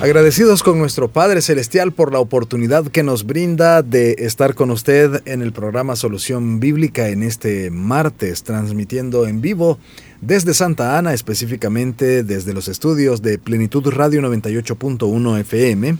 Agradecidos con nuestro Padre Celestial por la oportunidad que nos brinda de estar con usted en el programa Solución Bíblica en este martes, transmitiendo en vivo desde Santa Ana, específicamente desde los estudios de Plenitud Radio 98.1 FM,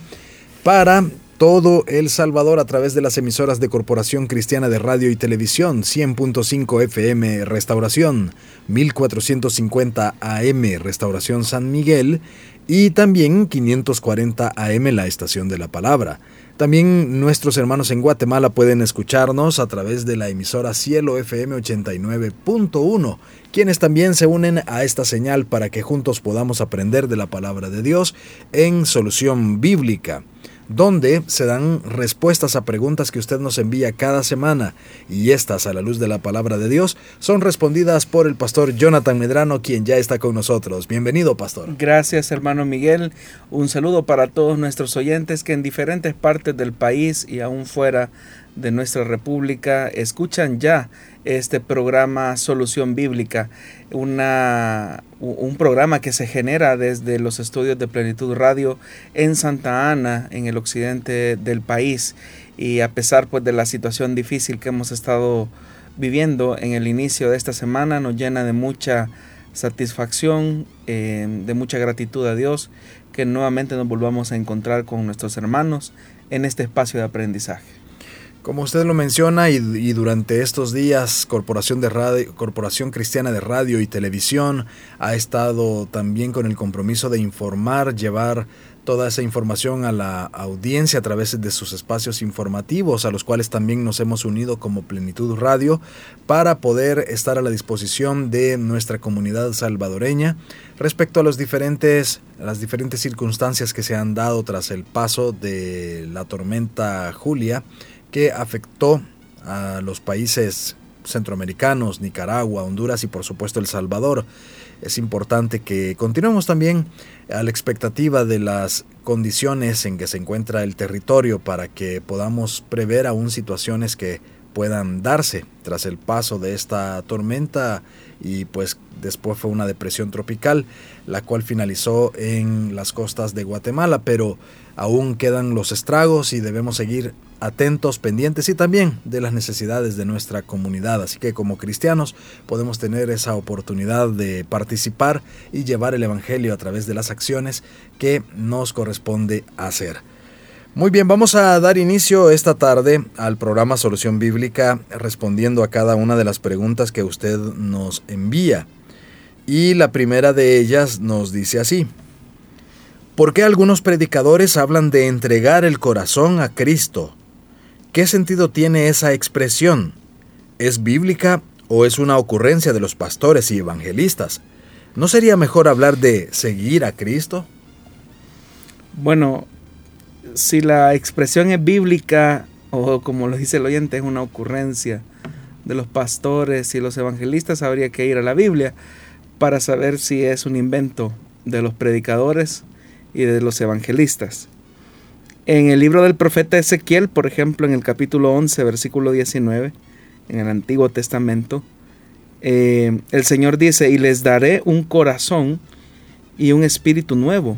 para todo El Salvador a través de las emisoras de Corporación Cristiana de Radio y Televisión, 100.5 FM Restauración, 1450 AM Restauración San Miguel, y también 540 AM la estación de la palabra. También nuestros hermanos en Guatemala pueden escucharnos a través de la emisora Cielo FM 89.1, quienes también se unen a esta señal para que juntos podamos aprender de la palabra de Dios en solución bíblica donde se dan respuestas a preguntas que usted nos envía cada semana y estas a la luz de la palabra de Dios son respondidas por el pastor Jonathan Medrano, quien ya está con nosotros. Bienvenido, pastor. Gracias, hermano Miguel. Un saludo para todos nuestros oyentes que en diferentes partes del país y aún fuera de nuestra república escuchan ya este programa Solución Bíblica, una, un programa que se genera desde los estudios de Plenitud Radio en Santa Ana, en el occidente del país. Y a pesar pues, de la situación difícil que hemos estado viviendo en el inicio de esta semana, nos llena de mucha satisfacción, eh, de mucha gratitud a Dios, que nuevamente nos volvamos a encontrar con nuestros hermanos en este espacio de aprendizaje. Como usted lo menciona y, durante estos días Corporación de Radio, Corporación Cristiana de Radio y Televisión ha estado también con el compromiso de informar, llevar toda esa información a la audiencia a través de sus espacios informativos, a los cuales también nos hemos unido como Plenitud Radio para poder estar a la disposición de nuestra comunidad salvadoreña respecto a los diferentes, las diferentes circunstancias que se han dado tras el paso de la tormenta Julia que afectó a los países centroamericanos, Nicaragua, Honduras y por supuesto El Salvador. Es importante que continuemos también a la expectativa de las condiciones en que se encuentra el territorio para que podamos prever aún situaciones que puedan darse tras el paso de esta tormenta y pues después fue una depresión tropical la cual finalizó en las costas de Guatemala pero aún quedan los estragos y debemos seguir atentos, pendientes y también de las necesidades de nuestra comunidad. Así que como cristianos podemos tener esa oportunidad de participar y llevar el Evangelio a través de las acciones que nos corresponde hacer. Muy bien, vamos a dar inicio esta tarde al programa Solución Bíblica respondiendo a cada una de las preguntas que usted nos envía. Y la primera de ellas nos dice así. ¿Por qué algunos predicadores hablan de entregar el corazón a Cristo ¿Qué sentido tiene esa expresión? ¿Es bíblica o es una ocurrencia de los pastores y evangelistas? ¿No sería mejor hablar de seguir a Cristo? Bueno, si la expresión es bíblica o como lo dice el oyente es una ocurrencia de los pastores y los evangelistas, habría que ir a la Biblia para saber si es un invento de los predicadores y de los evangelistas. En el libro del profeta Ezequiel, por ejemplo, en el capítulo 11, versículo 19, en el Antiguo Testamento, eh, el Señor dice, y les daré un corazón y un espíritu nuevo.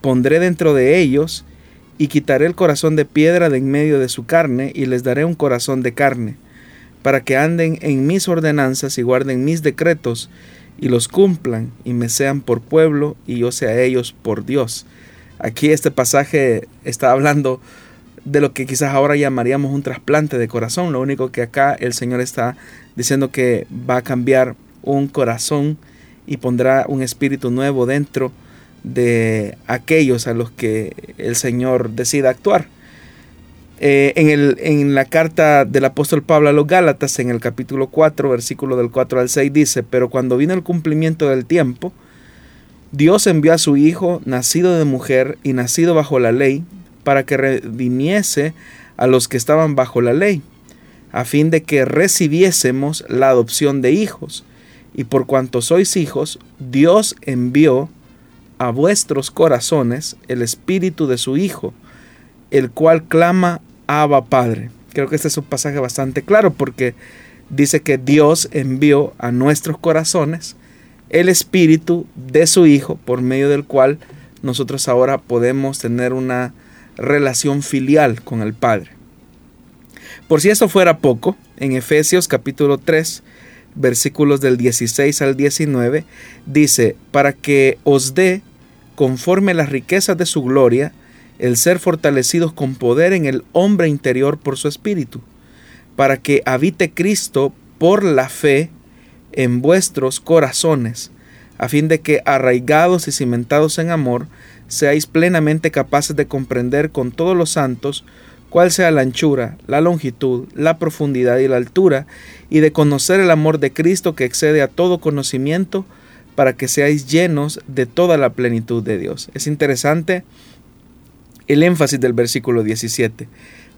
Pondré dentro de ellos y quitaré el corazón de piedra de en medio de su carne y les daré un corazón de carne, para que anden en mis ordenanzas y guarden mis decretos y los cumplan y me sean por pueblo y yo sea ellos por Dios. Aquí este pasaje está hablando de lo que quizás ahora llamaríamos un trasplante de corazón. Lo único que acá el Señor está diciendo que va a cambiar un corazón y pondrá un espíritu nuevo dentro de aquellos a los que el Señor decida actuar. Eh, en, el, en la carta del apóstol Pablo a los Gálatas, en el capítulo 4, versículo del 4 al 6, dice, pero cuando vino el cumplimiento del tiempo, Dios envió a su Hijo, nacido de mujer y nacido bajo la ley, para que redimiese a los que estaban bajo la ley, a fin de que recibiésemos la adopción de hijos. Y por cuanto sois hijos, Dios envió a vuestros corazones el espíritu de su Hijo, el cual clama Abba Padre. Creo que este es un pasaje bastante claro porque dice que Dios envió a nuestros corazones el espíritu de su Hijo por medio del cual nosotros ahora podemos tener una relación filial con el Padre. Por si esto fuera poco, en Efesios capítulo 3, versículos del 16 al 19, dice, para que os dé, conforme las riquezas de su gloria, el ser fortalecidos con poder en el hombre interior por su espíritu, para que habite Cristo por la fe en vuestros corazones, a fin de que, arraigados y cimentados en amor, seáis plenamente capaces de comprender con todos los santos cuál sea la anchura, la longitud, la profundidad y la altura, y de conocer el amor de Cristo que excede a todo conocimiento, para que seáis llenos de toda la plenitud de Dios. Es interesante el énfasis del versículo 17,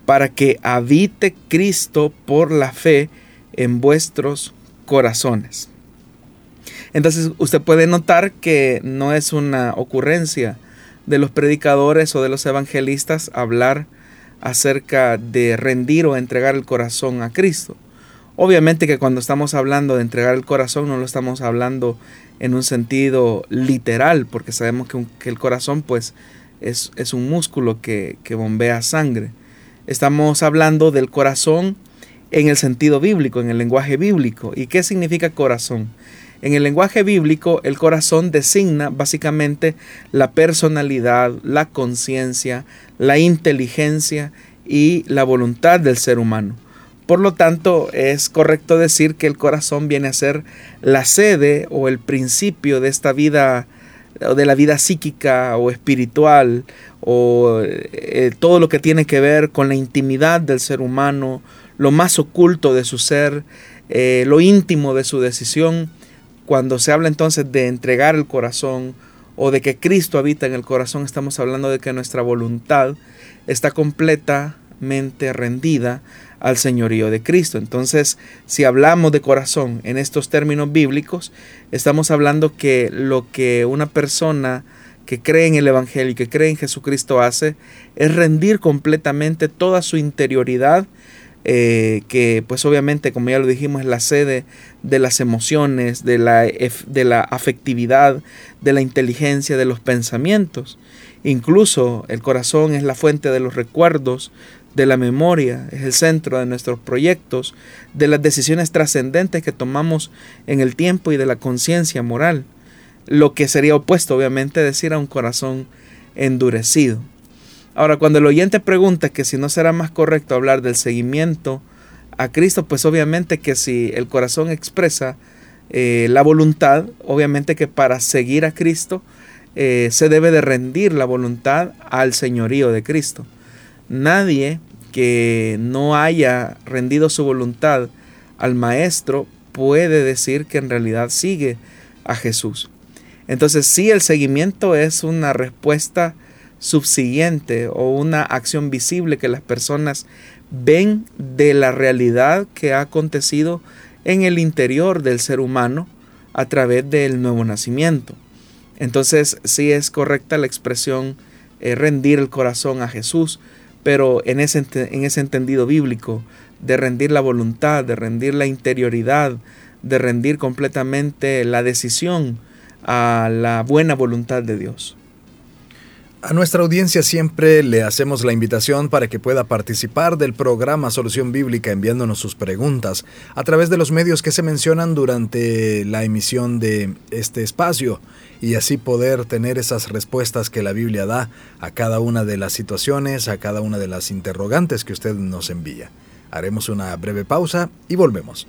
para que habite Cristo por la fe en vuestros corazones. Entonces usted puede notar que no es una ocurrencia de los predicadores o de los evangelistas hablar acerca de rendir o entregar el corazón a Cristo. Obviamente que cuando estamos hablando de entregar el corazón no lo estamos hablando en un sentido literal, porque sabemos que, el corazón pues es, es un músculo que, que bombea sangre. Estamos hablando del corazón en el sentido bíblico, en el lenguaje bíblico. ¿Y qué significa corazón? En el lenguaje bíblico, el corazón designa básicamente la personalidad, la conciencia, la inteligencia y la voluntad del ser humano. Por lo tanto, es correcto decir que el corazón viene a ser la sede o el principio de esta vida, de la vida psíquica o espiritual, o eh, todo lo que tiene que ver con la intimidad del ser humano, lo más oculto de su ser, eh, lo íntimo de su decisión. Cuando se habla entonces de entregar el corazón o de que Cristo habita en el corazón, estamos hablando de que nuestra voluntad está completamente rendida al señorío de Cristo. Entonces, si hablamos de corazón en estos términos bíblicos, estamos hablando que lo que una persona que cree en el Evangelio y que cree en Jesucristo hace es rendir completamente toda su interioridad eh, que pues obviamente, como ya lo dijimos, es la sede de las emociones, de la, de la afectividad, de la inteligencia, de los pensamientos. Incluso el corazón es la fuente de los recuerdos, de la memoria, es el centro de nuestros proyectos, de las decisiones trascendentes que tomamos en el tiempo y de la conciencia moral, lo que sería opuesto obviamente decir a un corazón endurecido. Ahora, cuando el oyente pregunta que si no será más correcto hablar del seguimiento a Cristo, pues obviamente que si el corazón expresa eh, la voluntad, obviamente que para seguir a Cristo eh, se debe de rendir la voluntad al señorío de Cristo. Nadie que no haya rendido su voluntad al Maestro puede decir que en realidad sigue a Jesús. Entonces, si el seguimiento es una respuesta subsiguiente o una acción visible que las personas ven de la realidad que ha acontecido en el interior del ser humano a través del nuevo nacimiento. Entonces sí es correcta la expresión eh, rendir el corazón a Jesús, pero en ese, en ese entendido bíblico de rendir la voluntad, de rendir la interioridad, de rendir completamente la decisión a la buena voluntad de Dios. A nuestra audiencia siempre le hacemos la invitación para que pueda participar del programa Solución Bíblica enviándonos sus preguntas a través de los medios que se mencionan durante la emisión de este espacio y así poder tener esas respuestas que la Biblia da a cada una de las situaciones, a cada una de las interrogantes que usted nos envía. Haremos una breve pausa y volvemos.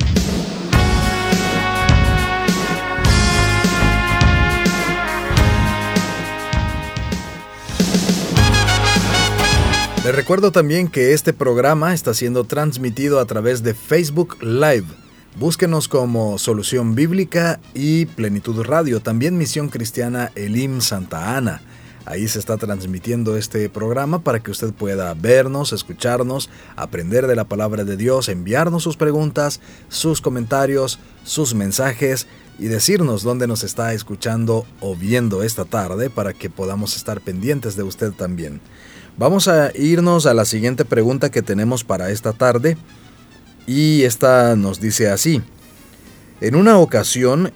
Recuerdo también que este programa está siendo transmitido a través de Facebook Live. Búsquenos como Solución Bíblica y Plenitud Radio, también Misión Cristiana Elim Santa Ana. Ahí se está transmitiendo este programa para que usted pueda vernos, escucharnos, aprender de la palabra de Dios, enviarnos sus preguntas, sus comentarios, sus mensajes y decirnos dónde nos está escuchando o viendo esta tarde para que podamos estar pendientes de usted también. Vamos a irnos a la siguiente pregunta que tenemos para esta tarde y esta nos dice así. En una ocasión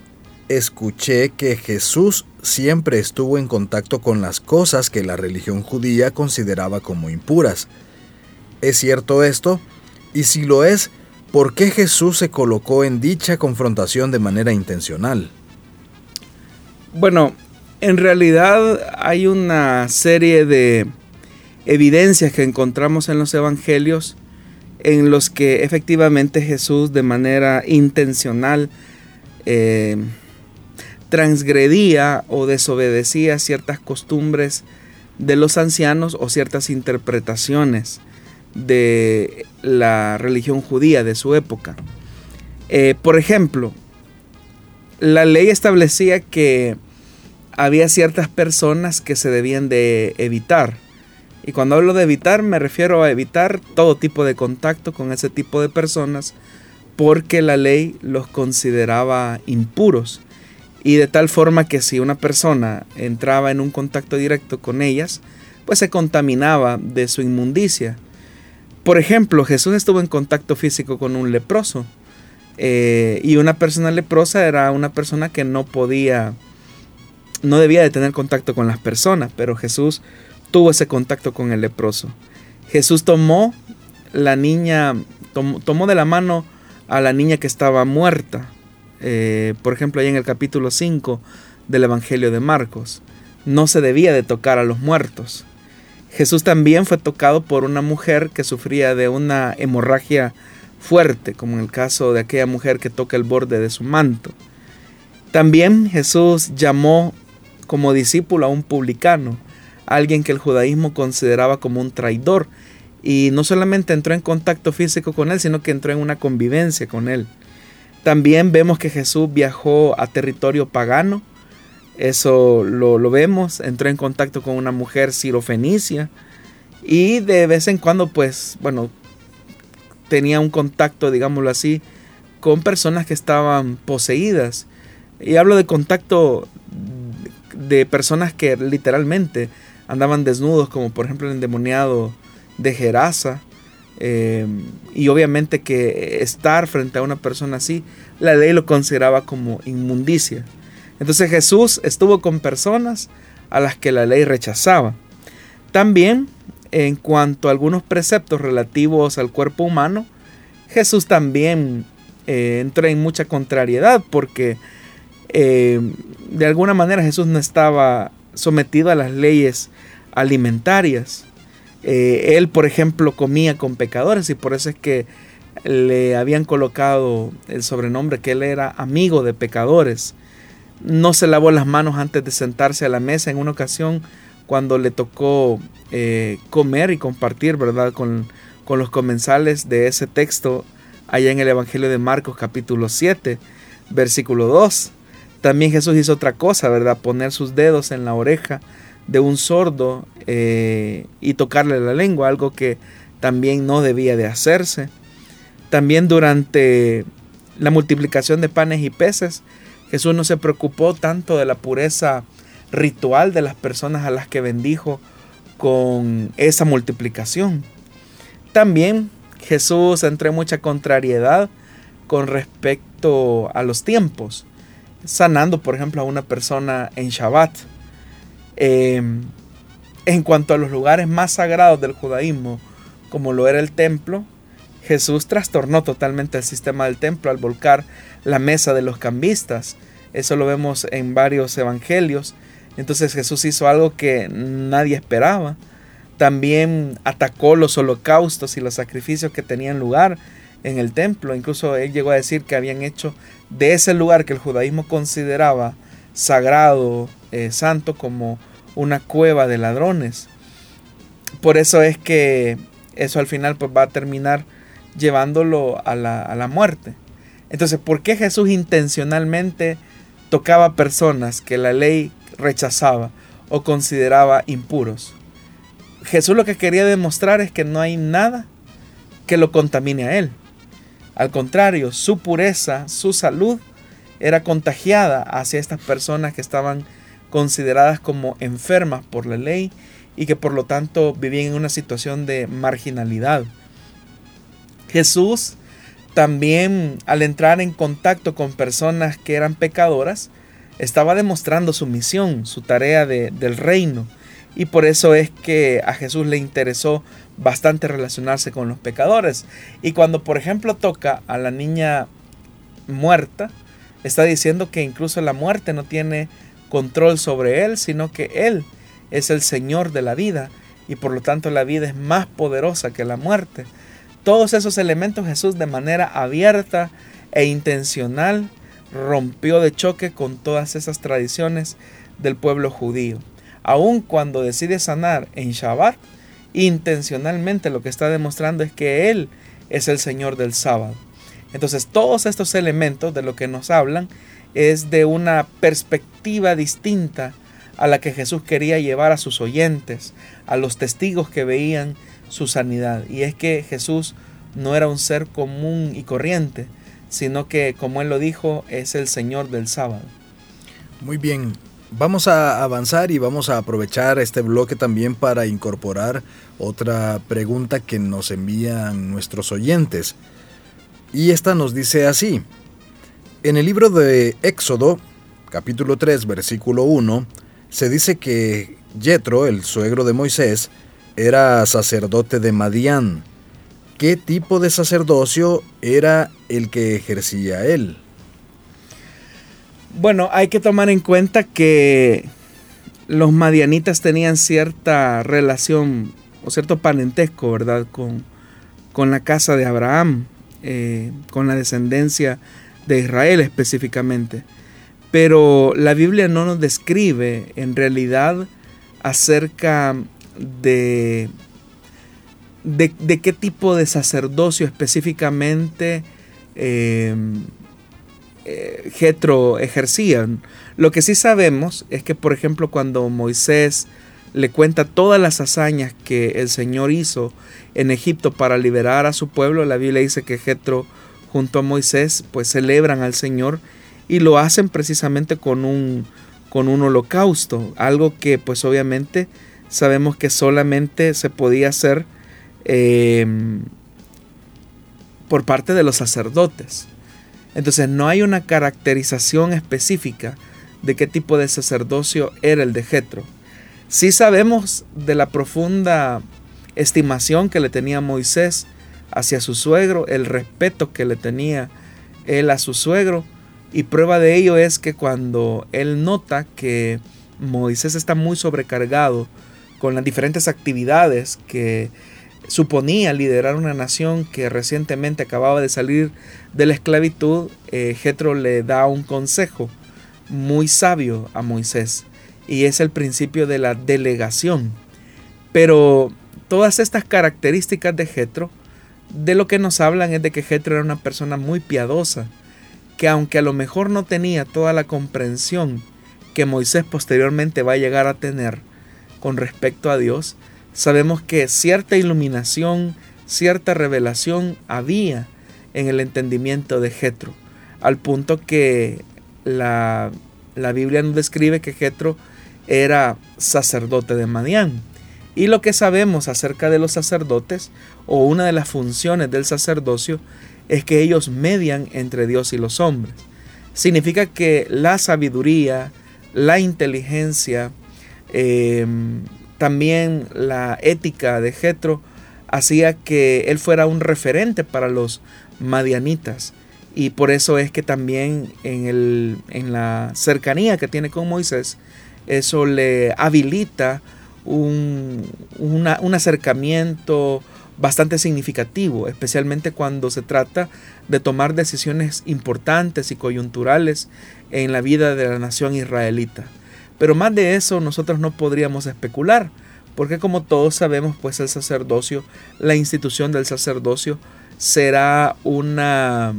escuché que Jesús siempre estuvo en contacto con las cosas que la religión judía consideraba como impuras. ¿Es cierto esto? Y si lo es, ¿por qué Jesús se colocó en dicha confrontación de manera intencional? Bueno, en realidad hay una serie de evidencias que encontramos en los evangelios en los que efectivamente Jesús de manera intencional eh, transgredía o desobedecía ciertas costumbres de los ancianos o ciertas interpretaciones de la religión judía de su época. Eh, por ejemplo, la ley establecía que había ciertas personas que se debían de evitar y cuando hablo de evitar, me refiero a evitar todo tipo de contacto con ese tipo de personas porque la ley los consideraba impuros. Y de tal forma que si una persona entraba en un contacto directo con ellas, pues se contaminaba de su inmundicia. Por ejemplo, Jesús estuvo en contacto físico con un leproso. Eh, y una persona leprosa era una persona que no podía, no debía de tener contacto con las personas, pero Jesús tuvo ese contacto con el leproso. Jesús tomó la niña, tomó, de la mano a la niña que estaba muerta. Eh, por ejemplo, ahí en el capítulo 5 del Evangelio de Marcos. No se debía de tocar a los muertos. Jesús también fue tocado por una mujer que sufría de una hemorragia fuerte, como en el caso de aquella mujer que toca el borde de su manto. También Jesús llamó como discípulo a un publicano alguien que el judaísmo consideraba como un traidor. Y no solamente entró en contacto físico con él, sino que entró en una convivencia con él. También vemos que Jesús viajó a territorio pagano. Eso lo, vemos. Entró en contacto con una mujer sirofenicia. Y de vez en cuando, pues, bueno, tenía un contacto, digámoslo así, con personas que estaban poseídas. Y hablo de contacto de personas que literalmente andaban desnudos, como por ejemplo el endemoniado de Gerasa. Eh, y obviamente que estar frente a una persona así, la ley lo consideraba como inmundicia. Entonces Jesús estuvo con personas a las que la ley rechazaba. También en cuanto a algunos preceptos relativos al cuerpo humano, Jesús también eh, entró en mucha contrariedad porque eh, de alguna manera Jesús no estaba sometido a las leyes alimentarias. Eh, él, por ejemplo, comía con pecadores y por eso es que le habían colocado el sobrenombre que él era amigo de pecadores. No se lavó las manos antes de sentarse a la mesa en una ocasión cuando le tocó eh, comer y compartir, ¿verdad? Con, con los comensales de ese texto allá en el Evangelio de Marcos capítulo 7, versículo 2. También Jesús hizo otra cosa, ¿verdad? Poner sus dedos en la oreja de un sordo eh, y tocarle la lengua, algo que también no debía de hacerse. También durante la multiplicación de panes y peces, Jesús no se preocupó tanto de la pureza ritual de las personas a las que bendijo con esa multiplicación. También Jesús entró en mucha contrariedad con respecto a los tiempos sanando, por ejemplo, a una persona en Shabbat. Em, en cuanto a los lugares más sagrados del judaísmo, como lo era el templo, Jesús trastornó totalmente el sistema del templo al volcar la mesa de los cambistas. Eso lo vemos en varios evangelios. Entonces Jesús hizo algo que nadie esperaba. También atacó los holocaustos y los sacrificios que tenían lugar en el templo. Incluso él llegó a decir que habían hecho de ese lugar que el judaísmo consideraba sagrado, eh, santo, como una cueva de ladrones. Por eso es que eso al final pues, va a terminar llevándolo a la, a la muerte. Entonces, ¿por qué Jesús intencionalmente tocaba personas que la ley rechazaba o consideraba impuros? Jesús lo que quería demostrar es que no hay nada que lo contamine a él. Al contrario, su pureza, su salud era contagiada hacia estas personas que estaban consideradas como enfermas por la ley y que por lo tanto vivían en una situación de marginalidad. Jesús también al entrar en contacto con personas que eran pecadoras, estaba demostrando su misión, su tarea del reino. Y por eso es que a Jesús le interesó bastante relacionarse con los pecadores. Y cuando por ejemplo toca a la niña muerta, está diciendo que incluso la muerte no tiene control sobre él, sino que él es el Señor de la vida y por lo tanto la vida es más poderosa que la muerte. Todos esos elementos Jesús de manera abierta e intencional rompió de choque con todas esas tradiciones del pueblo judío. Aun cuando decide sanar en Shabbat, intencionalmente lo que está demostrando es que Él es el Señor del sábado. Entonces todos estos elementos de lo que nos hablan es de una perspectiva distinta a la que Jesús quería llevar a sus oyentes, a los testigos que veían su sanidad. Y es que Jesús no era un ser común y corriente, sino que, como él lo dijo, es el Señor del sábado. Muy bien, vamos a avanzar y vamos a aprovechar este bloque también para incorporar otra pregunta que nos envían nuestros oyentes. Y esta nos dice así, en el libro de Éxodo, capítulo 3, versículo 1, se dice que Jetro, el suegro de Moisés, era sacerdote de Madián. ¿Qué tipo de sacerdocio era el que ejercía él? Bueno, hay que tomar en cuenta que los madianitas tenían cierta relación o cierto parentesco, ¿verdad?, con, con la casa de Abraham, eh, con la descendencia de Israel específicamente. Pero la Biblia no nos describe en realidad acerca de, de, qué tipo de sacerdocio específicamente eh, eh, Jetro ejercían. Lo que sí sabemos es que, por ejemplo, cuando Moisés le cuenta todas las hazañas que el Señor hizo en Egipto para liberar a su pueblo, la Biblia dice que Jetro junto a Moisés pues celebran al Señor y lo hacen precisamente con un, con un holocausto, algo que pues obviamente sabemos que solamente se podía hacer em, por parte de los sacerdotes. Entonces no hay una caracterización específica de qué tipo de sacerdocio era el de Jetro. Sí sabemos de la profunda estimación que le tenía Moisés hacia su suegro, el respeto que le tenía él a su suegro, y prueba de ello es que cuando él nota que Moisés está muy sobrecargado con las diferentes actividades que suponía liderar una nación que recientemente acababa de salir de la esclavitud, eh, le da un consejo muy sabio a Moisés y es el principio de la delegación. Pero todas estas características de Jetro, de lo que nos hablan es de que Jetro era una persona muy piadosa, que aunque a lo mejor no tenía toda la comprensión que Moisés posteriormente va a llegar a tener con respecto a Dios, sabemos que cierta iluminación, cierta revelación había en el entendimiento de Jetro, al punto que la, la Biblia nos describe que Jetro era sacerdote de Madián. Y lo que sabemos acerca de los sacerdotes, o una de las funciones del sacerdocio, es que ellos median entre Dios y los hombres. Significa que la sabiduría, la inteligencia, em, también la ética de Jetro hacía que él fuera un referente para los madianitas. Y por eso es que también en, el, en la cercanía que tiene con Moisés, eso le habilita un, un acercamiento bastante significativo, especialmente cuando se trata de tomar decisiones importantes y coyunturales en la vida de la nación israelita. Pero más de eso nosotros no podríamos especular, porque como todos sabemos, pues el sacerdocio, la institución del sacerdocio será una,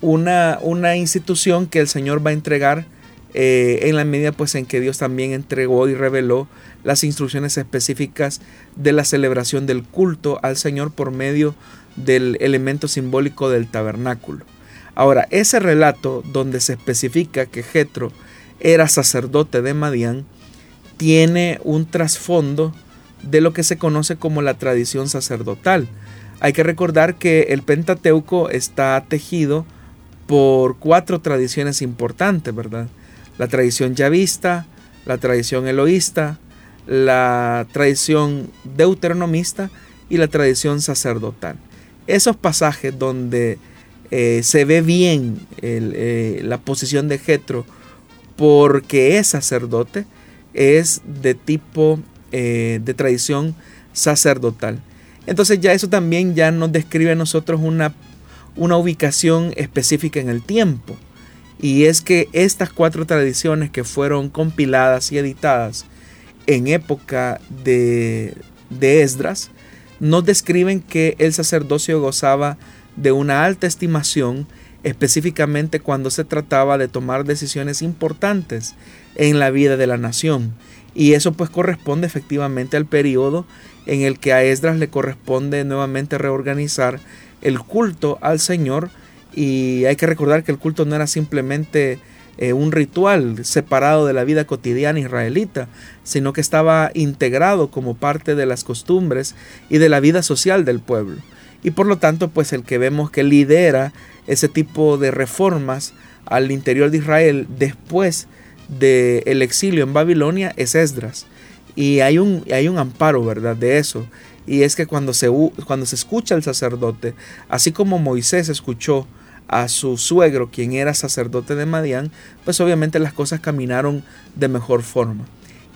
una, una institución que el Señor va a entregar eh, en la medida pues en que Dios también entregó y reveló las instrucciones específicas de la celebración del culto al Señor por medio del elemento simbólico del tabernáculo. Ahora, ese relato donde se especifica que Jetro era sacerdote de Madián tiene un trasfondo de lo que se conoce como la tradición sacerdotal. Hay que recordar que el Pentateuco está tejido por cuatro tradiciones importantes, ¿verdad? La tradición yavista, la tradición eloísta, la tradición deuteronomista y la tradición sacerdotal. Esos pasajes donde eh, se ve bien eh, la posición de Jetro porque es sacerdote, es de tipo eh, de tradición sacerdotal. Entonces ya eso también ya nos describe a nosotros una, una ubicación específica en el tiempo. Y es que estas cuatro tradiciones que fueron compiladas y editadas en época de, de Esdras, nos describen que el sacerdocio gozaba de una alta estimación, específicamente cuando se trataba de tomar decisiones importantes en la vida de la nación. Y eso pues corresponde efectivamente al periodo en el que a Esdras le corresponde nuevamente reorganizar el culto al Señor. Y hay que recordar que el culto no era simplemente eh, un ritual separado de la vida cotidiana israelita, sino que estaba integrado como parte de las costumbres y de la vida social del pueblo. Y por lo tanto, pues el que vemos que lidera ese tipo de reformas al interior de Israel después del exilio en Babilonia es Esdras. Y hay un, hay un amparo, ¿verdad? De eso. Y es que cuando se, cuando se escucha al sacerdote, así como Moisés escuchó a su suegro, quien era sacerdote de Madián, pues obviamente las cosas caminaron de mejor forma.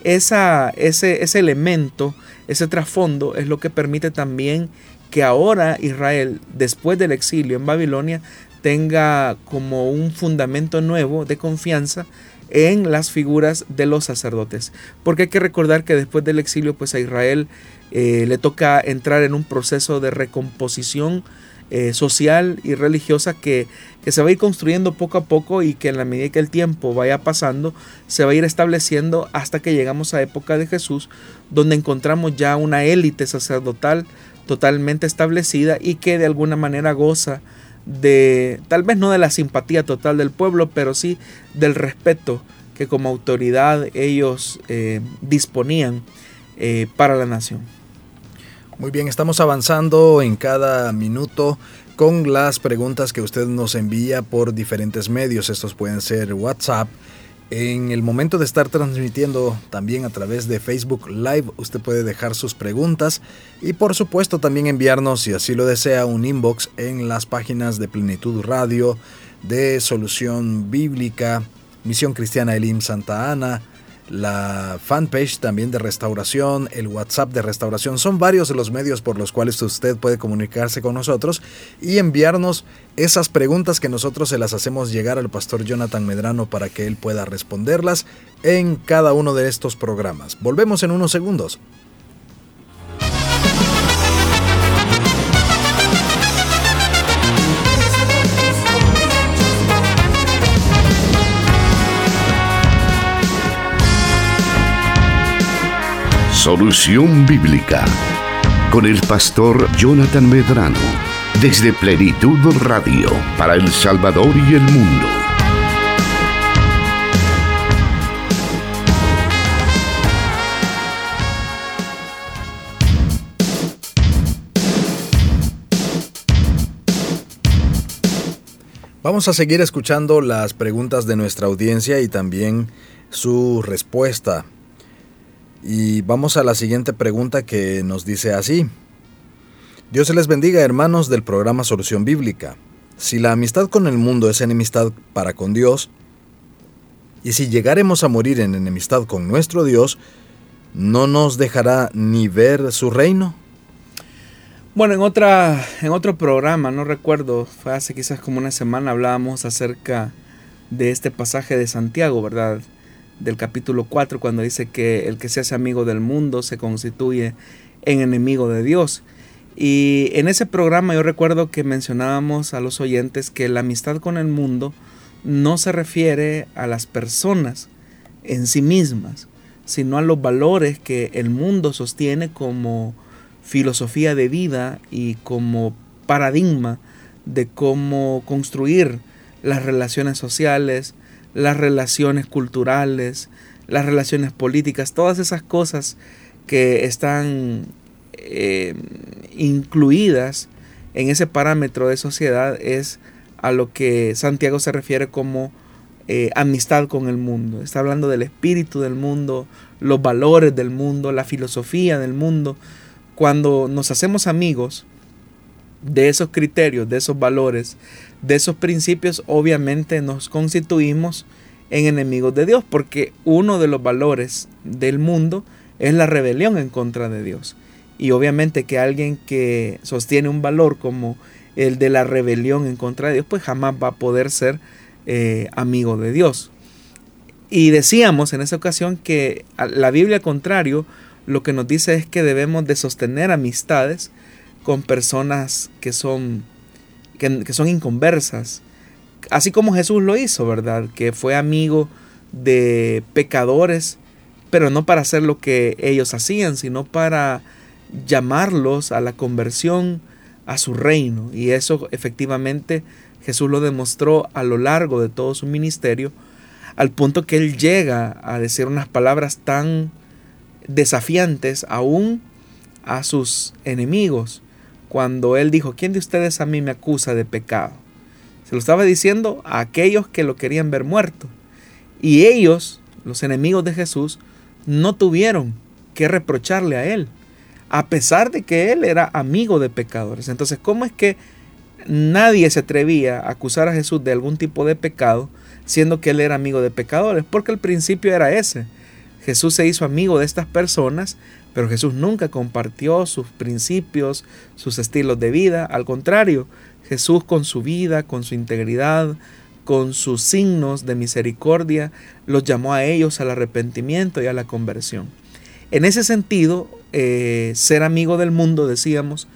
Ese, ese elemento, ese trasfondo es lo que permite también que ahora Israel, después del exilio en Babilonia, tenga como un fundamento nuevo de confianza en las figuras de los sacerdotes. Porque hay que recordar que después del exilio, pues a Israel eh, le toca entrar en un proceso de recomposición eh, social y religiosa que, que, se va a ir construyendo poco a poco y que en la medida que el tiempo vaya pasando se va a ir estableciendo hasta que llegamos a época de Jesús donde encontramos ya una élite sacerdotal totalmente establecida y que de alguna manera goza de tal vez no de la simpatía total del pueblo pero sí del respeto que como autoridad ellos eh, disponían eh, para la nación. Muy bien, estamos avanzando en cada minuto con las preguntas que usted nos envía por diferentes medios. Estos pueden ser WhatsApp. En el momento de estar transmitiendo también a través de Facebook Live, usted puede dejar sus preguntas y por supuesto también enviarnos, si así lo desea, un inbox en las páginas de Plenitud Radio, de Solución Bíblica, Misión Cristiana Elim Santa Ana, la fanpage también de restauración, el WhatsApp de restauración. Son varios de los medios por los cuales usted puede comunicarse con nosotros y enviarnos esas preguntas que nosotros se las hacemos llegar al pastor Jonathan Medrano para que él pueda responderlas en cada uno de estos programas. Volvemos en unos segundos. Solución Bíblica con el pastor Jonathan Medrano desde Plenitud Radio para El Salvador y el mundo. Vamos a seguir escuchando las preguntas de nuestra audiencia y también su respuesta Y vamos a la siguiente pregunta que nos dice así. Dios se les bendiga hermanos del programa Solución Bíblica. Si la amistad con el mundo es enemistad para con Dios, y si llegaremos a morir en enemistad con nuestro Dios, ¿no nos dejará ni ver su reino? Bueno, en, otra, en otro programa, no recuerdo, fue hace quizás como una semana, hablábamos acerca de este pasaje de Santiago, ¿verdad? Del capítulo 4, cuando dice que el que se hace amigo del mundo se constituye en enemigo de Dios. Y en ese programa yo recuerdo que mencionábamos a los oyentes que la amistad con el mundo no se refiere a las personas en sí mismas, sino a los valores que el mundo sostiene como filosofía de vida y como paradigma de cómo construir las relaciones sociales, las relaciones culturales, las relaciones políticas, todas esas cosas que están eh, incluidas en ese parámetro de sociedad es a lo que Santiago se refiere como eh, amistad con el mundo. Está hablando del espíritu del mundo, los valores del mundo, la filosofía del mundo. Cuando nos hacemos amigos de esos criterios, de esos valores, de esos principios, obviamente nos constituimos en enemigos de Dios, porque uno de los valores del mundo es la rebelión en contra de Dios. Y obviamente que alguien que sostiene un valor como el de la rebelión en contra de Dios, pues jamás va a poder ser eh, amigo de Dios. Y decíamos en esa ocasión que la Biblia, al contrario, lo que nos dice es que debemos de sostener amistades con personas que son, que, que son inconversas. Así como Jesús lo hizo, ¿verdad? Que fue amigo de pecadores, pero no para hacer lo que ellos hacían, sino para llamarlos a la conversión, a su reino. Y eso efectivamente Jesús lo demostró a lo largo de todo su ministerio, al punto que él llega a decir unas palabras tan desafiantes aún a sus enemigos, cuando él dijo, ¿quién de ustedes a mí me acusa de pecado? Se lo estaba diciendo a aquellos que lo querían ver muerto. Y ellos, los enemigos de Jesús, no tuvieron que reprocharle a él, a pesar de que él era amigo de pecadores. Entonces, ¿cómo es que nadie se atrevía a acusar a Jesús de algún tipo de pecado, siendo que él era amigo de pecadores? Porque el principio era ese. Jesús se hizo amigo de estas personas, pero Jesús nunca compartió sus principios, sus estilos de vida. Al contrario, Jesús con su vida, con su integridad, con sus signos de misericordia, los llamó a ellos al arrepentimiento y a la conversión. En ese sentido, eh, ser amigo del mundo, decíamos,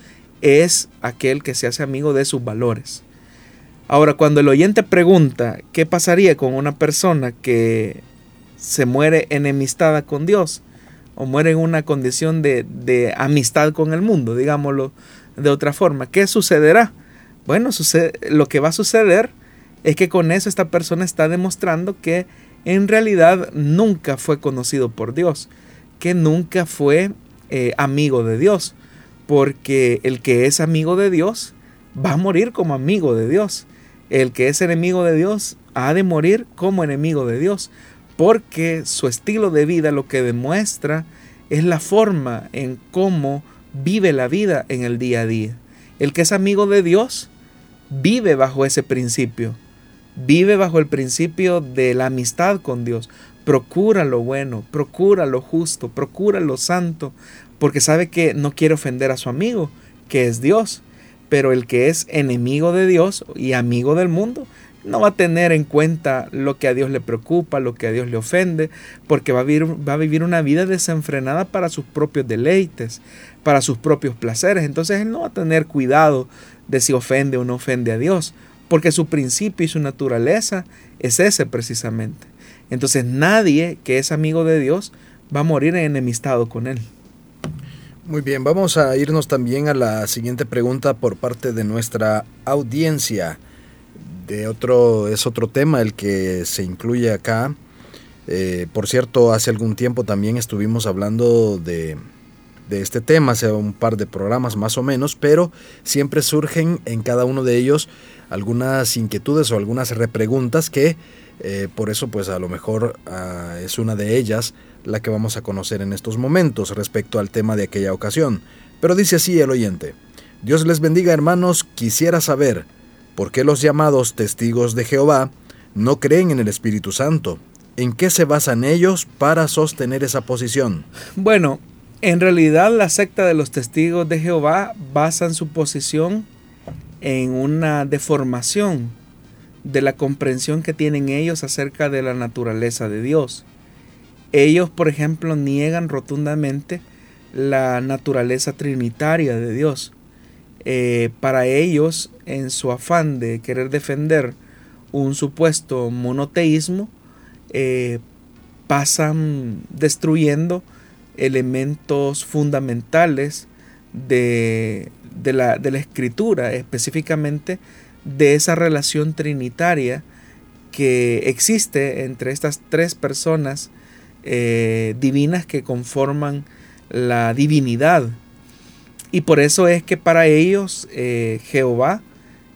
es aquel que se hace amigo de sus valores. Ahora, cuando el oyente pregunta qué pasaría con una persona que se muere enemistada con Dios o muere en una condición de, de amistad con el mundo, digámoslo de otra forma, ¿qué sucederá? Bueno, sucede, lo que va a suceder es que con eso esta persona está demostrando que en realidad nunca fue conocido por Dios, que nunca fue eh, amigo de Dios, porque el que es amigo de Dios va a morir como amigo de Dios. El que es enemigo de Dios ha de morir como enemigo de Dios, porque su estilo de vida lo que demuestra es la forma en cómo vive la vida en el día a día. El que es amigo de Dios vive bajo ese principio, vive bajo el principio de la amistad con Dios, procura lo bueno, procura lo justo, procura lo santo, porque sabe que no quiere ofender a su amigo, que es Dios. Pero el que es enemigo de Dios y amigo del mundo, no va a tener en cuenta lo que a Dios le preocupa, lo que a Dios le ofende, porque va a vivir, va a vivir una vida desenfrenada para sus propios deleites, para sus propios placeres. Entonces él no va a tener cuidado de si ofende o no ofende a Dios, porque su principio y su naturaleza es ese precisamente. Entonces nadie que es amigo de Dios va a morir enemistado con Él. Muy bien, vamos a irnos también a la siguiente pregunta por parte de nuestra audiencia. De otro, es otro tema el que se incluye acá. Eh, por cierto, hace algún tiempo también estuvimos hablando de, de este tema, hace un par de programas más o menos, pero siempre surgen en cada uno de ellos algunas inquietudes o algunas repreguntas que eh, por eso pues a lo mejor ah, es una de ellas la que vamos a conocer en estos momentos respecto al tema de aquella ocasión. Pero dice así el oyente, Dios les bendiga hermanos, quisiera saber por qué los llamados testigos de Jehová no creen en el Espíritu Santo. ¿En qué se basan ellos para sostener esa posición? Bueno, en realidad la secta de los testigos de Jehová basan su posición en una deformación de la comprensión que tienen ellos acerca de la naturaleza de Dios. Ellos, por ejemplo, niegan rotundamente la naturaleza trinitaria de Dios. Eh, para ellos, en su afán de querer defender un supuesto monoteísmo, eh, pasan destruyendo elementos fundamentales de, la, de la escritura, específicamente de esa relación trinitaria que existe entre estas tres personas eh, divinas que conforman la divinidad. Y por eso es que para ellos eh, Jehová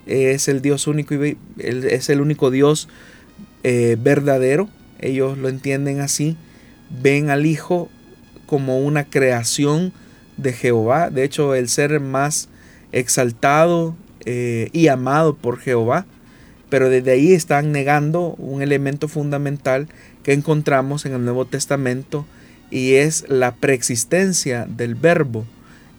es el Dios único y es el único Dios eh, verdadero. Ellos lo entienden así. Ven al Hijo como una creación de Jehová. De hecho, el ser más exaltado eh, y amado por Jehová. Pero desde ahí están negando un elemento fundamental que encontramos en el Nuevo Testamento y es la preexistencia del verbo.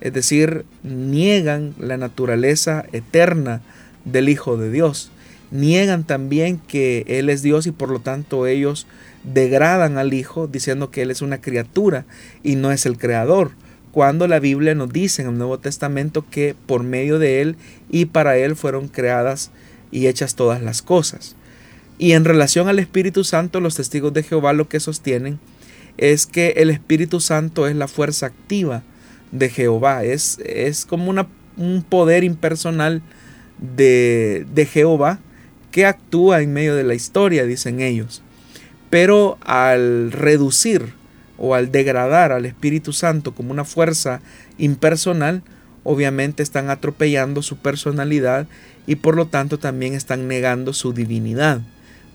Es decir, niegan la naturaleza eterna del Hijo de Dios. Niegan también que Él es Dios y por lo tanto ellos degradan al Hijo diciendo que Él es una criatura y no es el Creador cuando la Biblia nos dice en el Nuevo Testamento que por medio de Él y para Él fueron creadas y hechas todas las cosas. Y en relación al Espíritu Santo, los testigos de Jehová lo que sostienen es que el Espíritu Santo es la fuerza activa de Jehová, es, es como una, un poder impersonal de, de Jehová que actúa en medio de la historia, dicen ellos. Pero al reducir o al degradar al Espíritu Santo como una fuerza impersonal, obviamente están atropellando su personalidad y por lo tanto también están negando su divinidad.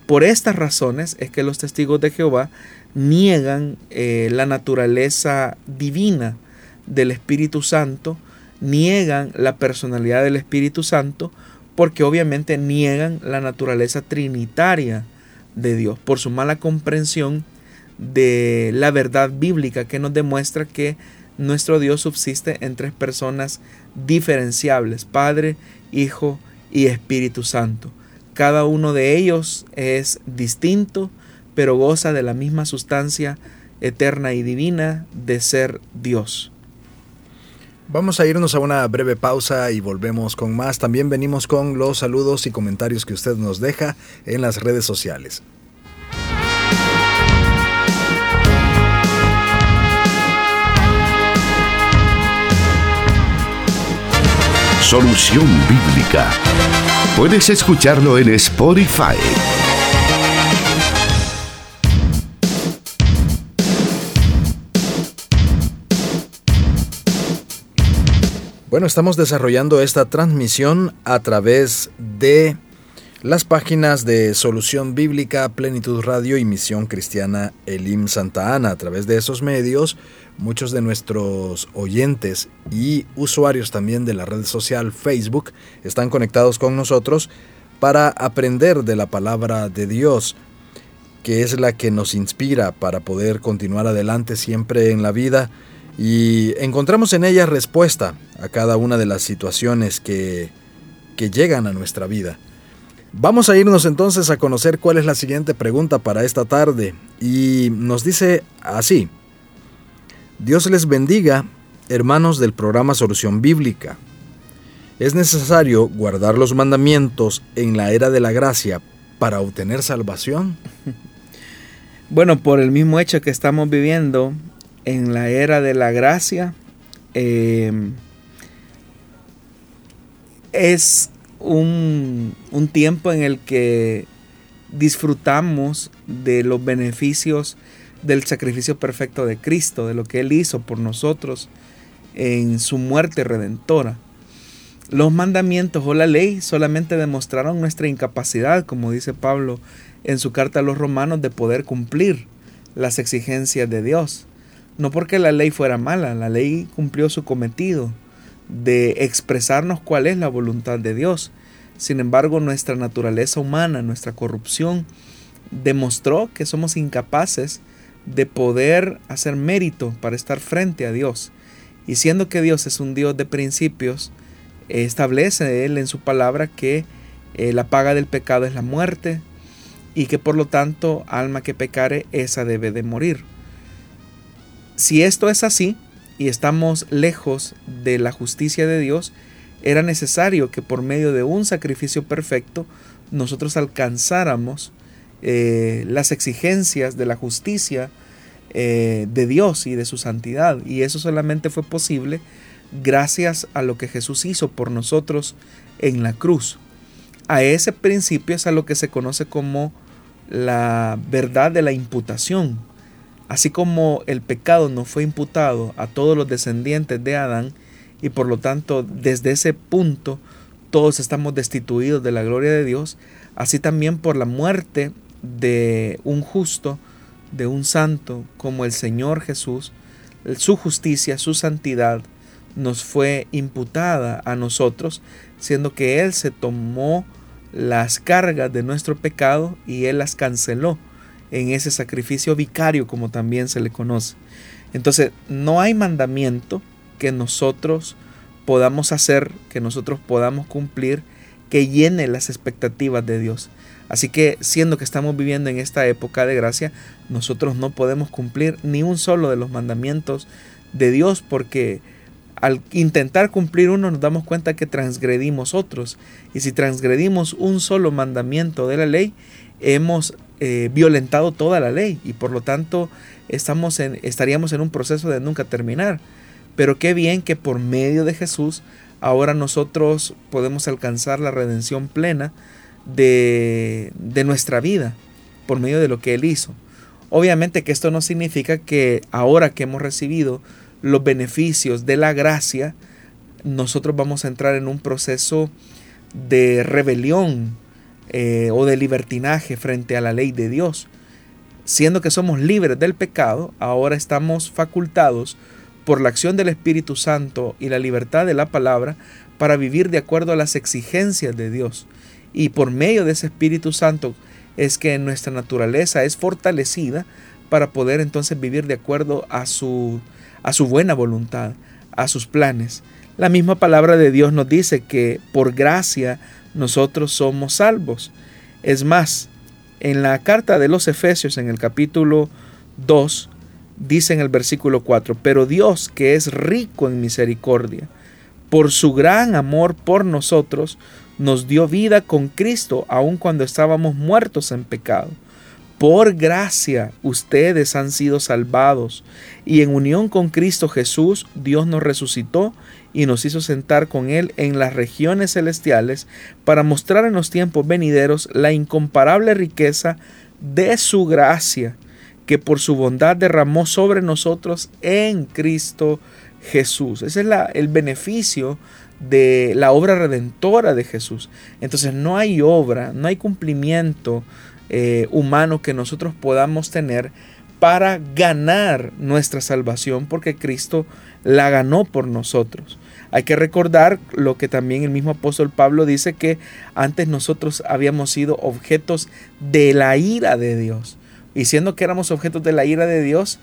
Por estas razones es que los testigos de Jehová niegan eh, la naturaleza divina del Espíritu Santo, niegan la personalidad del Espíritu Santo, porque obviamente niegan la naturaleza trinitaria de Dios por su mala comprensión de la verdad bíblica que nos demuestra que nuestro Dios subsiste en tres personas diferenciables, Padre, Hijo y Espíritu Santo. Cada uno de ellos es distinto, pero goza de la misma sustancia eterna y divina de ser Dios. Vamos a irnos a una breve pausa y volvemos con más. También venimos con los saludos y comentarios que usted nos deja en las redes sociales. Solución Bíblica. Puedes escucharlo en Spotify. Bueno, estamos desarrollando esta transmisión a través de las páginas de Solución Bíblica, Plenitud Radio y Misión Cristiana Elim Santa Ana. A través de esos medios muchos de nuestros oyentes y usuarios también de la red social Facebook están conectados con nosotros para aprender de la palabra de Dios, que es la que nos inspira para poder continuar adelante siempre en la vida y encontramos en ella respuesta a cada una de las situaciones que, que llegan a nuestra vida. Vamos a irnos entonces a conocer cuál es la siguiente pregunta para esta tarde y nos dice así, Dios les bendiga, hermanos del programa Solución Bíblica. Es necesario guardar los mandamientos en la era de la gracia para obtener salvación. Bueno, por el mismo hecho que estamos viviendo en la era de la gracia, eh, es un, un tiempo en el que disfrutamos de los beneficios del sacrificio perfecto de Cristo, de lo que Él hizo por nosotros en su muerte redentora. Los mandamientos o la ley solamente demostraron nuestra incapacidad, como dice Pablo en su carta a los romanos, de poder cumplir las exigencias de Dios. No porque la ley fuera mala, la ley cumplió su cometido de expresarnos cuál es la voluntad de Dios. Sin embargo, nuestra naturaleza humana, nuestra corrupción, demostró que somos incapaces de poder hacer mérito para estar frente a Dios. Y siendo que Dios es un Dios de principios, establece Él en su palabra que eh, la paga del pecado es la muerte y que por lo tanto alma que pecare, esa debe de morir. Si esto es así y estamos lejos de la justicia de Dios, era necesario que por medio de un sacrificio perfecto nosotros alcanzáramos eh, las exigencias de la justicia eh, de Dios y de su santidad. Y eso solamente fue posible gracias a lo que Jesús hizo por nosotros en la cruz. A ese principio es a lo que se conoce como la verdad de la imputación. Así como el pecado no fue imputado a todos los descendientes de Adán y por lo tanto desde ese punto todos estamos destituidos de la gloria de Dios, así también por la muerte de un justo, de un santo como el Señor Jesús, su justicia, su santidad nos fue imputada a nosotros, siendo que Él se tomó las cargas de nuestro pecado y Él las canceló en ese sacrificio vicario como también se le conoce. Entonces, no hay mandamiento que nosotros podamos hacer, que nosotros podamos cumplir, que llene las expectativas de Dios. Así que siendo que estamos viviendo en esta época de gracia, nosotros no podemos cumplir ni un solo de los mandamientos de Dios porque al intentar cumplir uno nos damos cuenta que transgredimos otros. Y si transgredimos un solo mandamiento de la ley, hemos eh, violentado toda la ley y por lo tanto estamos en, estaríamos en un proceso de nunca terminar. Pero qué bien que por medio de Jesús ahora nosotros podemos alcanzar la redención plena de, de nuestra vida por medio de lo que Él hizo. Obviamente que esto no significa que ahora que hemos recibido los beneficios de la gracia, nosotros vamos a entrar en un proceso de rebelión eh, o de libertinaje frente a la ley de Dios. Siendo que somos libres del pecado, ahora estamos facultados por la acción del Espíritu Santo y la libertad de la palabra para vivir de acuerdo a las exigencias de Dios. Y por medio de ese Espíritu Santo es que nuestra naturaleza es fortalecida para poder entonces vivir de acuerdo a su a su buena voluntad, a sus planes. La misma palabra de Dios nos dice que por gracia nosotros somos salvos. Es más, en la carta de los Efesios, en el capítulo 2, dice en el versículo 4, pero Dios que es rico en misericordia, por su gran amor por nosotros, nos dio vida con Cristo aun cuando estábamos muertos en pecado. Por gracia ustedes han sido salvados y en unión con Cristo Jesús Dios nos resucitó y nos hizo sentar con Él en las regiones celestiales para mostrar en los tiempos venideros la incomparable riqueza de su gracia que por su bondad derramó sobre nosotros en Cristo Jesús. Ese es el beneficio de la obra redentora de Jesús. Entonces no hay obra, no hay cumplimiento eh, humano que nosotros podamos tener para ganar nuestra salvación, porque Cristo la ganó por nosotros. Hay que recordar lo que también el mismo apóstol Pablo dice que antes nosotros habíamos sido objetos de la ira de Dios. Y siendo que éramos objetos de la ira de Dios,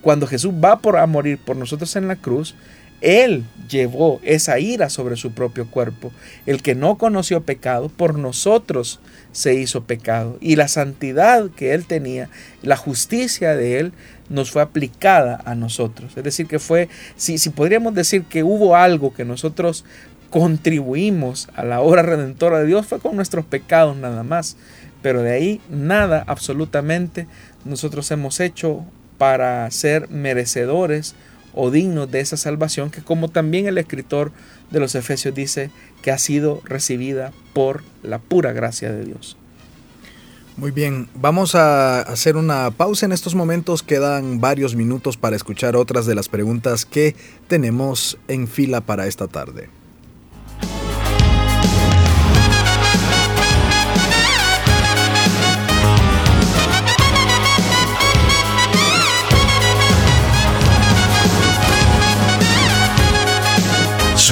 cuando Jesús va por a morir por nosotros en la cruz, él llevó esa ira sobre su propio cuerpo. El que no conoció pecado, por nosotros se hizo pecado. Y la santidad que Él tenía, la justicia de Él, nos fue aplicada a nosotros. Es decir, que fue, si, si podríamos decir que hubo algo que nosotros contribuimos a la obra redentora de Dios, fue con nuestros pecados nada más. Pero de ahí nada absolutamente nosotros hemos hecho para ser merecedores o dignos de esa salvación que como también el escritor de los Efesios dice que ha sido recibida por la pura gracia de Dios. Muy bien, vamos a hacer una pausa en estos momentos, quedan varios minutos para escuchar otras de las preguntas que tenemos en fila para esta tarde.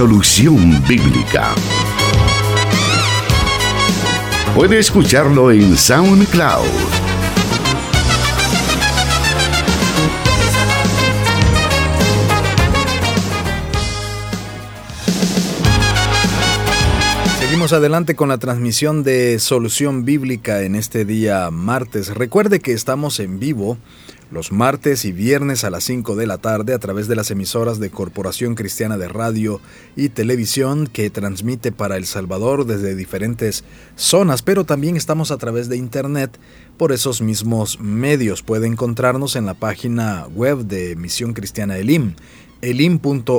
Solución Bíblica. Puede escucharlo en SoundCloud. Seguimos adelante con la transmisión de Solución Bíblica en este día martes. Recuerde que estamos en vivo los martes y viernes a las 5 de la tarde a través de las emisoras de Corporación Cristiana de Radio y Televisión que transmite para El Salvador desde diferentes zonas, pero también estamos a través de Internet por esos mismos medios. Puede encontrarnos en la página web de Misión Cristiana Elim, elim.org.sv.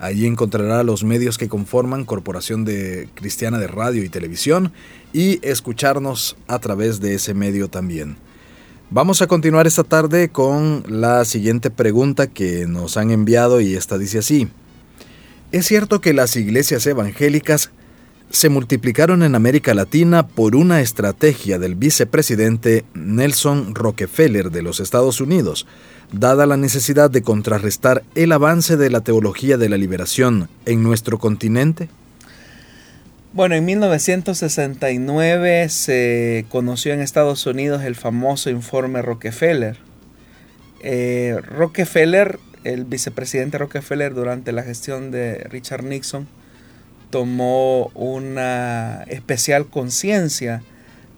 Allí encontrará los medios que conforman Corporación de Cristiana de Radio y Televisión y escucharnos a través de ese medio también. Vamos a continuar esta tarde con la siguiente pregunta que nos han enviado y esta dice así. ¿Es cierto que las iglesias evangélicas se multiplicaron en América Latina por una estrategia del vicepresidente Nelson Rockefeller de los Estados Unidos, dada la necesidad de contrarrestar el avance de la teología de la liberación en nuestro continente? Bueno, en 1969 se conoció en Estados Unidos el famoso informe Rockefeller. Eh, Rockefeller, el vicepresidente Rockefeller durante la gestión de Richard Nixon, tomó una especial conciencia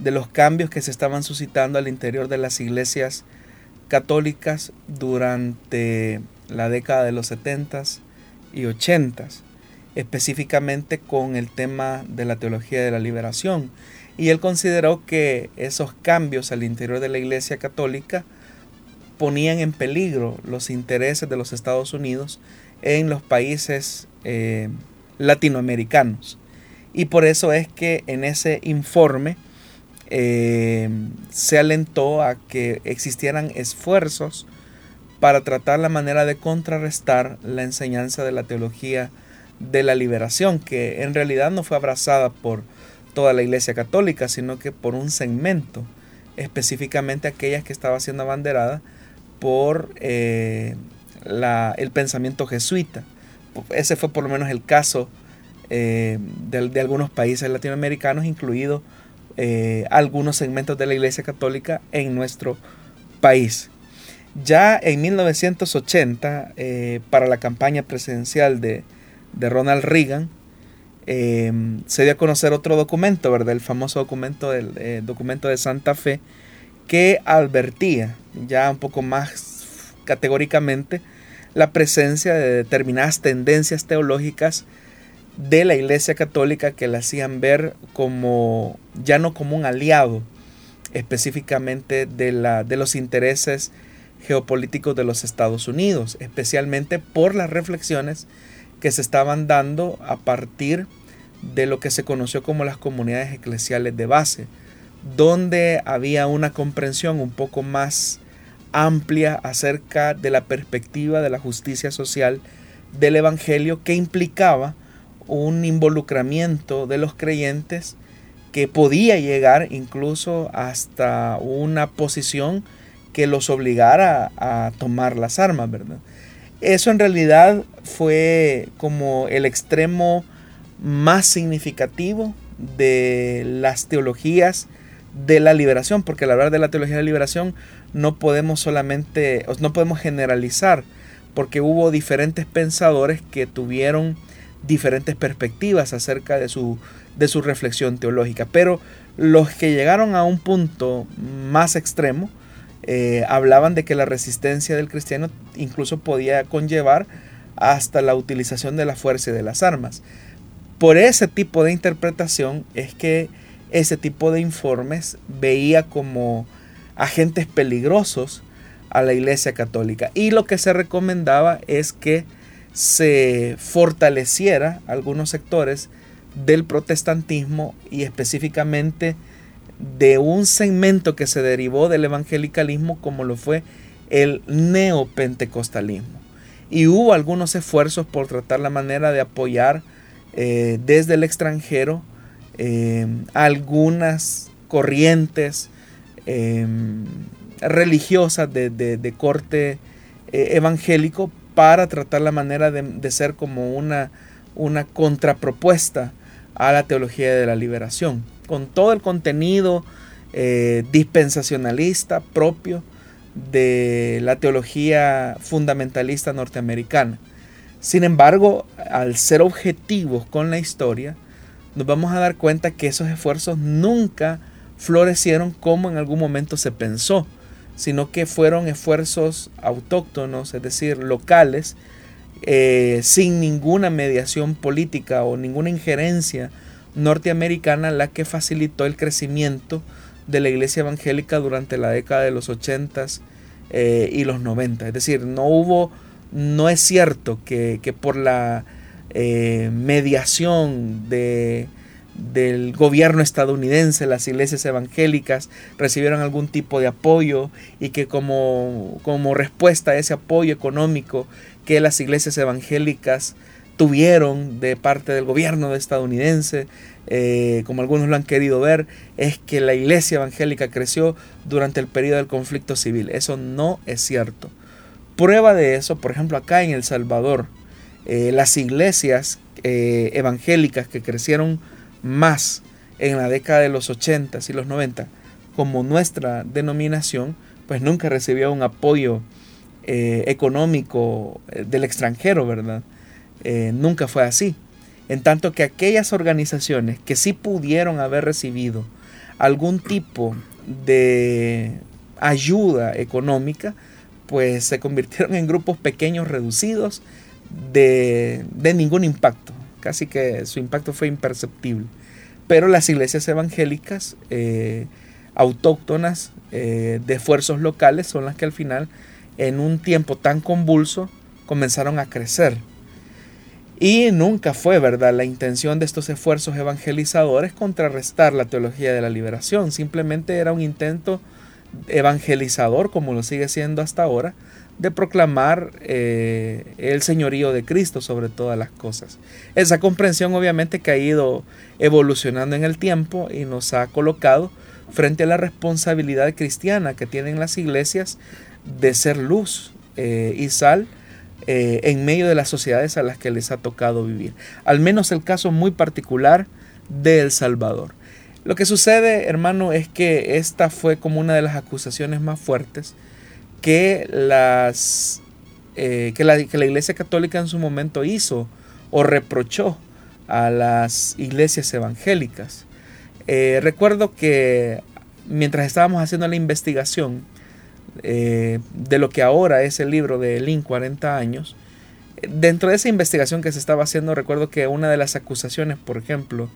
de los cambios que se estaban suscitando al interior de las iglesias católicas durante la década de los 70s y 80s específicamente con el tema de la teología de la liberación. Y él consideró que esos cambios al interior de la Iglesia Católica ponían en peligro los intereses de los Estados Unidos en los países eh, latinoamericanos. Y por eso es que en ese informe eh, se alentó a que existieran esfuerzos para tratar la manera de contrarrestar la enseñanza de la teología de la liberación, que en realidad no fue abrazada por toda la Iglesia Católica, sino que por un segmento, específicamente aquellas que estaba siendo abanderada por eh, la, el pensamiento jesuita. Ese fue por lo menos el caso eh, de, algunos países latinoamericanos, incluido eh, algunos segmentos de la Iglesia Católica en nuestro país. Ya en 1980, para la campaña presidencial de, de Ronald Reagan, eh, se dio a conocer otro documento, ¿verdad? El famoso documento, del eh, documento de Santa Fe, que advertía ya un poco más categóricamente la presencia de determinadas tendencias teológicas de la Iglesia Católica que la hacían ver como ya no como un aliado específicamente de, la, de los intereses geopolíticos de los Estados Unidos, especialmente por las reflexiones que se estaban dando a partir de lo que se conoció como las comunidades eclesiales de base, donde había una comprensión un poco más amplia acerca de la perspectiva de la justicia social del Evangelio que implicaba un involucramiento de los creyentes que podía llegar incluso hasta una posición que los obligara a tomar las armas, ¿verdad? Eso en realidad fue como el extremo más significativo de las teologías de la liberación, porque al hablar de la teología de la liberación no podemos solamente, no podemos generalizar, porque hubo diferentes pensadores que tuvieron diferentes perspectivas acerca de su, de su reflexión teológica, pero los que llegaron a un punto más extremo eh, hablaban de que la resistencia del cristiano incluso podía conllevar hasta la utilización de la fuerza y de las armas. Por ese tipo de interpretación es que ese tipo de informes veía como agentes peligrosos a la Iglesia Católica. Y lo que se recomendaba es que se fortaleciera algunos sectores del protestantismo y específicamente de un segmento que se derivó del evangelicalismo como lo fue el neopentecostalismo. Y hubo algunos esfuerzos por tratar la manera de apoyar eh, desde el extranjero eh, algunas corrientes eh, religiosas de, corte evangélico para tratar la manera de, ser como una, una contrapropuesta a la teología de la liberación, con todo el contenido eh, dispensacionalista propio de la teología fundamentalista norteamericana. Sin embargo, al ser objetivos con la historia, nos vamos a dar cuenta que esos esfuerzos nunca florecieron como en algún momento se pensó, sino que fueron esfuerzos autóctonos, es decir, locales, eh, sin ninguna mediación política o ninguna injerencia norteamericana, la que facilitó el crecimiento de la iglesia evangélica durante la década de los 80 eh, y los 90. Es decir, no hubo, no es cierto que, por la eh, mediación de, del gobierno estadounidense, las iglesias evangélicas recibieron algún tipo de apoyo y que como, como respuesta a ese apoyo económico que las iglesias evangélicas tuvieron de parte del gobierno estadounidense, eh, como algunos lo han querido ver, es que la iglesia evangélica creció durante el periodo del conflicto civil. Eso no es cierto. Prueba de eso, por ejemplo, acá en El Salvador, eh, las iglesias eh, evangélicas que crecieron más en la década de los 80 y los 90, como nuestra denominación, pues nunca recibió un apoyo económico del extranjero, ¿verdad? Eh, nunca fue así. En tanto que aquellas organizaciones que sí pudieron haber recibido algún tipo de ayuda económica, pues se convirtieron en grupos pequeños reducidos de, ningún impacto. Casi que su impacto fue imperceptible. Pero las iglesias evangélicas eh, autóctonas eh, de esfuerzos locales son las que al final, en un tiempo tan convulso, comenzaron a crecer y nunca fue, ¿verdad?, la intención de estos esfuerzos evangelizadores contrarrestar la teología de la liberación. Simplemente era un intento evangelizador, como lo sigue siendo hasta ahora, de proclamar eh, el señorío de Cristo sobre todas las cosas. Esa comprensión obviamente que ha ido evolucionando en el tiempo y nos ha colocado frente a la responsabilidad cristiana que tienen las iglesias de ser luz eh, y sal eh, en medio de las sociedades a las que les ha tocado vivir. Al menos el caso muy particular de El Salvador. Lo que sucede, hermano, es que esta fue como una de las acusaciones más fuertes que, las, eh, que, la, Iglesia Católica en su momento hizo o reprochó a las iglesias evangélicas. Eh, recuerdo que mientras estábamos haciendo la investigación, eh, de lo que ahora es el libro de Lin 40 años, dentro de esa investigación que se estaba haciendo, recuerdo que una de las acusaciones, por ejemplo,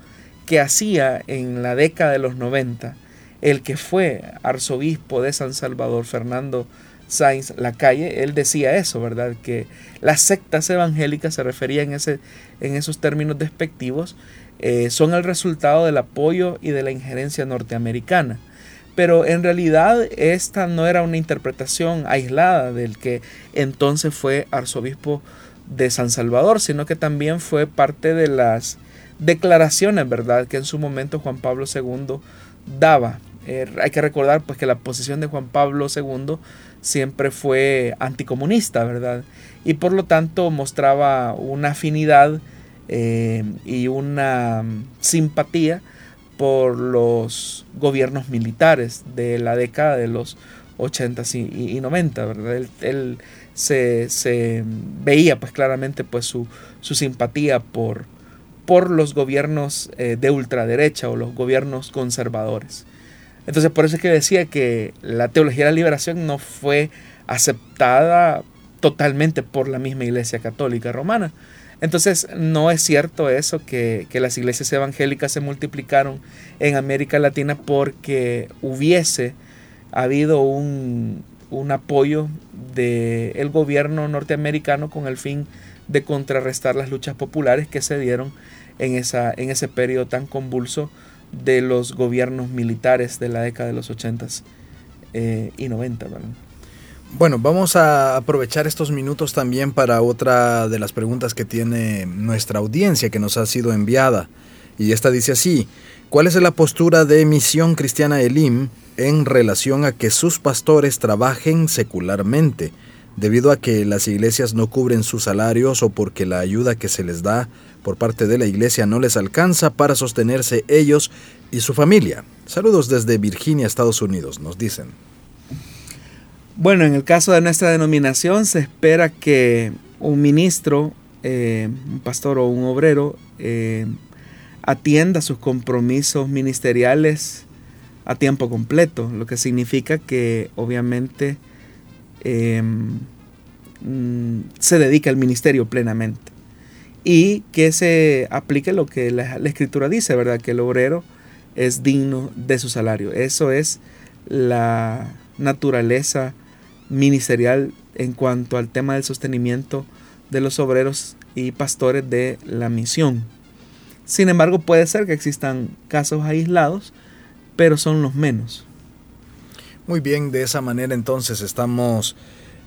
que hacía en la década de los 90, el que fue arzobispo de San Salvador, Fernando Sainz Lacalle, él decía eso, ¿verdad? Que las sectas evangélicas se referían en, ese, en esos términos despectivos, eh, son el resultado del apoyo y de la injerencia norteamericana. Pero en realidad esta no era una interpretación aislada del que entonces fue arzobispo de San Salvador, sino que también fue parte de las declaraciones, ¿verdad?, que en su momento Juan Pablo II daba. Eh, hay que recordar pues que la posición de Juan Pablo II siempre fue anticomunista, ¿verdad? Y por lo tanto mostraba una afinidad eh, y una simpatía por los gobiernos militares de la década de los 80 y, 90, ¿verdad? Él, se, veía pues claramente pues su, simpatía por, por los gobiernos eh, de ultraderecha o los gobiernos conservadores. Entonces por eso es que decía que la teología de la liberación no fue aceptada totalmente por la misma Iglesia Católica Romana, entonces, no es cierto eso que, las iglesias evangélicas se multiplicaron en América Latina porque hubiese habido un, apoyo del gobierno norteamericano con el fin de contrarrestar las luchas populares que se dieron en, esa, en ese periodo tan convulso de los gobiernos militares de la década de los 80 eh, y 90. ¿verdad? Bueno, vamos a aprovechar estos minutos también para otra de las preguntas que tiene nuestra audiencia que nos ha sido enviada. Y esta dice así, ¿cuál es la postura de Misión Cristiana Elim en relación a que sus pastores trabajen secularmente, debido a que las iglesias no cubren sus salarios o porque la ayuda que se les da por parte de la iglesia no les alcanza para sostenerse ellos y su familia. Saludos desde Virginia, Estados Unidos, nos dicen. Bueno, en el caso de nuestra denominación se espera que un ministro, eh, un pastor o un obrero eh, atienda sus compromisos ministeriales a tiempo completo, lo que significa que obviamente em, mm, se dedica al ministerio plenamente y que se aplique lo que la, escritura dice, ¿verdad? Que el obrero es digno de su salario. Eso es la naturaleza ministerial en cuanto al tema del sostenimiento de los obreros y pastores de la misión. Sin embargo, puede ser que existan casos aislados, pero son los menos. Muy bien, de esa manera entonces estamos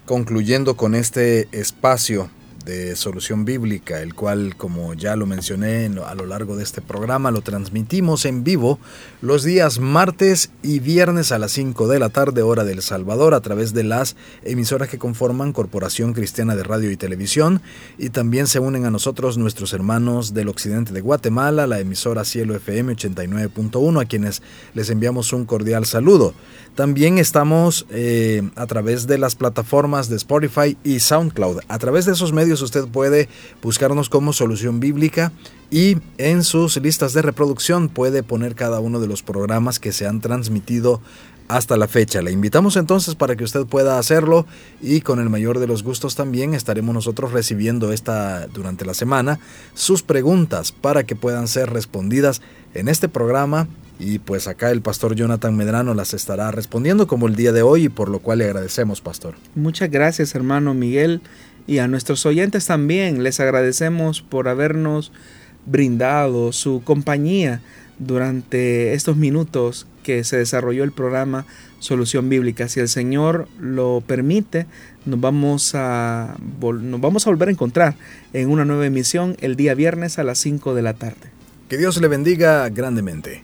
concluyendo con este espacio de Solución Bíblica, el cual, como ya lo mencioné a lo largo de este programa, lo transmitimos en vivo los días martes y viernes a las 5 de la tarde, hora del Salvador, a través de las emisoras que conforman Corporación Cristiana de Radio y Televisión, y también se unen a nosotros nuestros hermanos del occidente de Guatemala, la emisora Cielo FM 89.1, a quienes les enviamos un cordial saludo. También estamos eh, a través de las plataformas de Spotify y SoundCloud. A través de esos medios usted puede buscarnos como solución bíblica y en sus listas de reproducción puede poner cada uno de los programas que se han transmitido hasta la fecha. Le invitamos entonces para que usted pueda hacerlo y con el mayor de los gustos también estaremos nosotros recibiendo esta durante la semana sus preguntas para que puedan ser respondidas en este programa y pues acá el pastor Jonathan Medrano las estará respondiendo como el día de hoy y por lo cual le agradecemos, pastor. Muchas gracias, hermano Miguel, y a nuestros oyentes también. Les agradecemos por habernos brindado su compañía durante estos minutos que se desarrolló el programa Solución Bíblica. Si el Señor lo permite, nos vamos a, nos vamos a volver a encontrar en una nueva emisión el día viernes a las 5 de la tarde. Que Dios le bendiga grandemente.